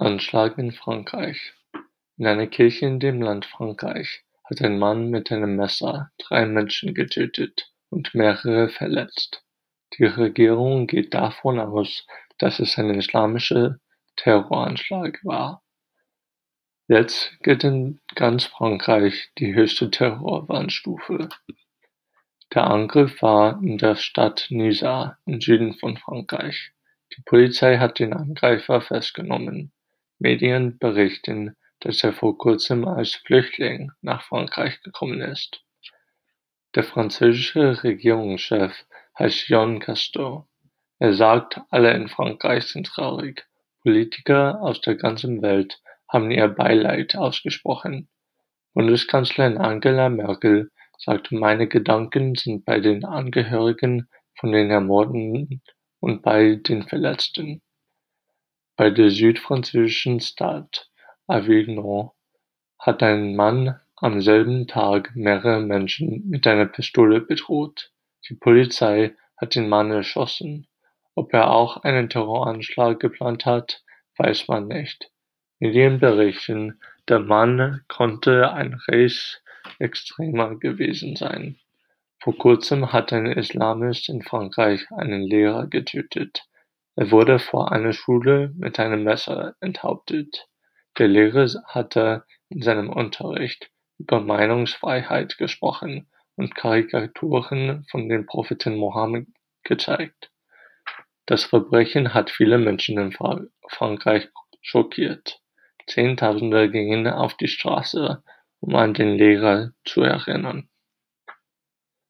Anschlag in Frankreich In einer Kirche in dem Land Frankreich hat ein Mann mit einem Messer drei Menschen getötet und mehrere verletzt. Die Regierung geht davon aus, dass es ein islamischer Terroranschlag war. Jetzt gilt in ganz Frankreich die höchste Terrorwarnstufe. Der Angriff war in der Stadt Nizza im Süden von Frankreich. Die Polizei hat den Angreifer festgenommen. Medien berichten, dass er vor kurzem als Flüchtling nach Frankreich gekommen ist. Der französische Regierungschef heißt Jean Castex. Er sagt, alle in Frankreich sind traurig. Politiker aus der ganzen Welt haben ihr Beileid ausgesprochen. Bundeskanzlerin Angela Merkel sagt, meine Gedanken sind bei den Angehörigen von den Ermordeten und bei den Verletzten. Bei der südfranzösischen Stadt Avignon hat ein Mann am selben Tag mehrere Menschen mit einer Pistole bedroht. Die Polizei hat den Mann erschossen. Ob er auch einen Terroranschlag geplant hat, weiß man nicht. Medien berichten, der Mann konnte ein Rechtsextremer gewesen sein. Vor kurzem hat ein Islamist in Frankreich einen Lehrer getötet. Er wurde vor einer Schule mit einem Messer enthauptet. Der Lehrer hatte in seinem Unterricht über Meinungsfreiheit gesprochen und Karikaturen von dem Propheten Mohammed gezeigt. Das Verbrechen hat viele Menschen in Frankreich schockiert. Zehntausende gingen auf die Straße, um an den Lehrer zu erinnern.